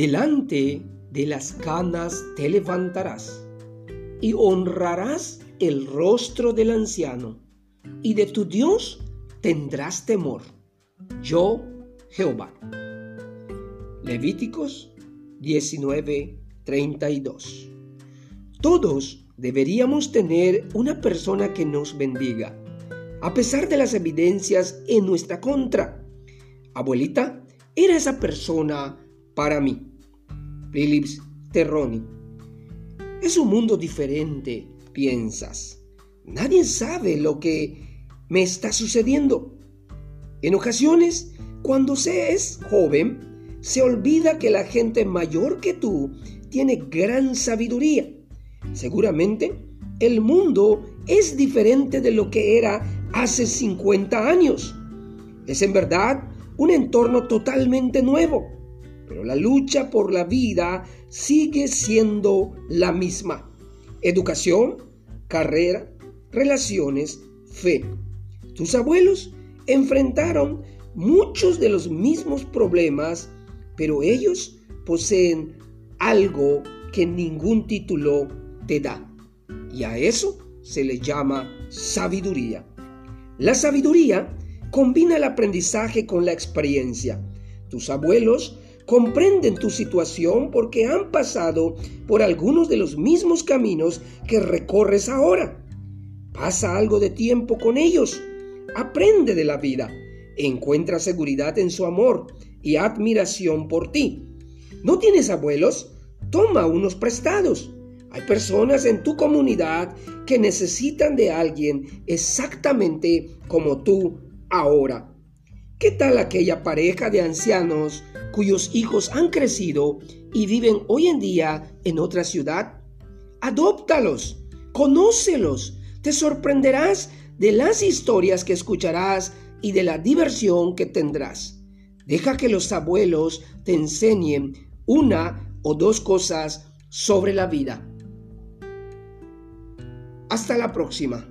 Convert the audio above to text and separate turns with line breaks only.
Delante de las canas te levantarás y honrarás el rostro del anciano, y de tu Dios tendrás temor. Yo, Jehová. Levíticos 19:32. Todos deberíamos tener una persona que nos bendiga, a pesar de las evidencias en nuestra contra. Abuelita era esa persona para mí. Philips Terroni. Es un mundo diferente, piensas. Nadie sabe lo que me está sucediendo. En ocasiones, cuando se es joven, se olvida que la gente mayor que tú tiene gran sabiduría. Seguramente el mundo es diferente de lo que era hace 50 años. Es en verdad un entorno totalmente nuevo, pero la lucha por la vida sigue siendo la misma. Educación, carrera, relaciones, fe. Tus abuelos enfrentaron muchos de los mismos problemas pero ellos poseen algo que ningún título te da. Y a eso se le llama sabiduría. La sabiduría combina el aprendizaje con la experiencia. Tus abuelos comprenden tu situación porque han pasado por algunos de los mismos caminos que recorres ahora. Pasa algo de tiempo con ellos. Aprende de la vida. Encuentra seguridad en su amor y admiración por ti. ¿No tienes abuelos? Toma unos prestados. Hay personas en tu comunidad que necesitan de alguien exactamente como tú ahora. ¿Qué tal aquella pareja de ancianos cuyos hijos han crecido y viven hoy en día en otra ciudad? Adóptalos, conócelos, te sorprenderás de las historias que escucharás y de la diversión que tendrás. Deja que los abuelos te enseñen una o dos cosas sobre la vida. Hasta la próxima.